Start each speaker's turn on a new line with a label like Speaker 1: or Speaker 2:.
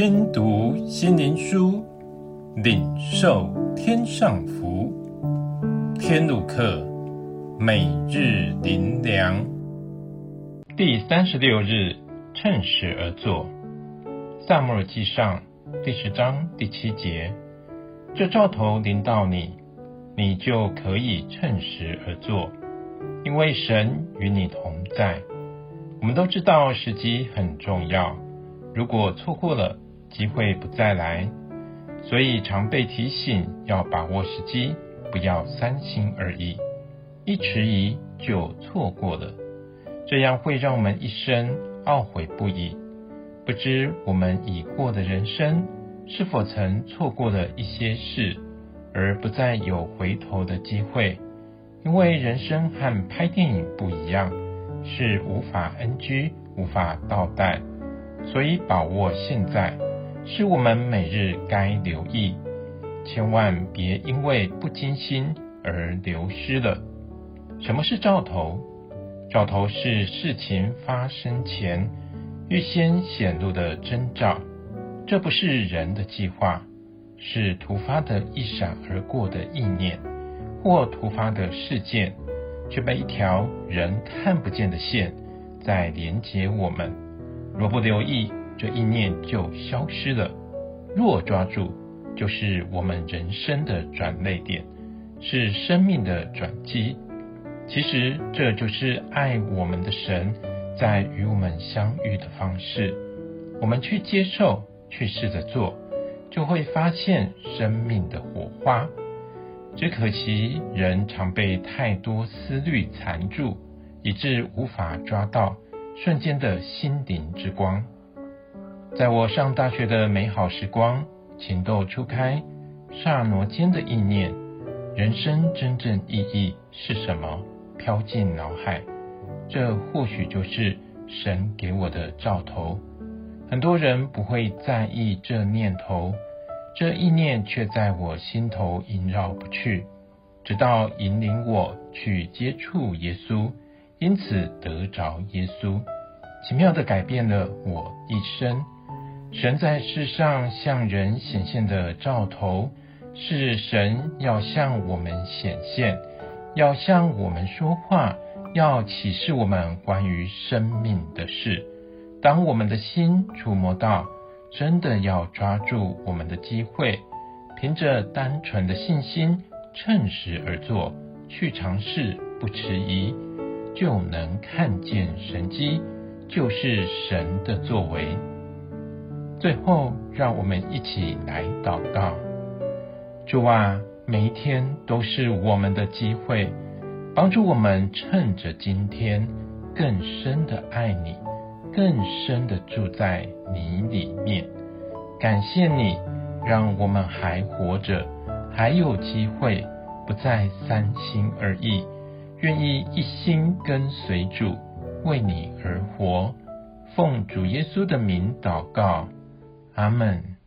Speaker 1: 听读心灵书，领受天上福。天路客，每日灵粮，第三十六日，趁时而作。撒母耳记上第十章第七节，这兆头临到你，你就可以趁时而作，因为神与你同在。我们都知道时机很重要，如果错过了，机会不再来，所以常被提醒要把握时机，不要三心二意，一迟疑就错过了，这样会让我们一生懊悔不已。不知我们已过的人生，是否曾错过了一些事，而不再有回头的机会？因为人生和拍电影不一样，是无法 NG、无法倒带，所以把握现在。是我们每日该留意，千万别因为不精心而流失了。什么是兆头？兆头是事情发生前预先显露的征兆，这不是人的计划，是突发的一闪而过的意念，或突发的事件，却被一条人看不见的线在连接我们。若不留意，这意念就消失了。若抓住，就是我们人生的转捩点，是生命的转机。其实这就是爱我们的神在与我们相遇的方式。我们去接受，去试着做，就会发现生命的火花。只可惜人常被太多思虑缠住，以致无法抓到瞬间的心灵之光。在我上大学的美好时光，情窦初开，刹那间的意念，人生真正意义是什么？飘进脑海，这或许就是神给我的兆头。很多人不会在意这念头，这意念却在我心头萦绕不去，直到引领我去接触耶稣，因此得着耶稣，奇妙的改变了我一生。神在世上向人显现的兆头，是神要向我们显现，要向我们说话，要启示我们关于生命的事。当我们的心触摸到，真的要抓住我们的机会，凭着单纯的信心，趁时而作，去尝试，不迟疑，就能看见神迹，就是神的作为。最后，让我们一起来祷告：主啊，每一天都是我们的机会，帮助我们趁着今天更深的爱你，更深的住在你里面。感谢你，让我们还活着，还有机会，不再三心二意，愿意一心跟随主，为你而活。奉主耶稣的名祷告。阿门。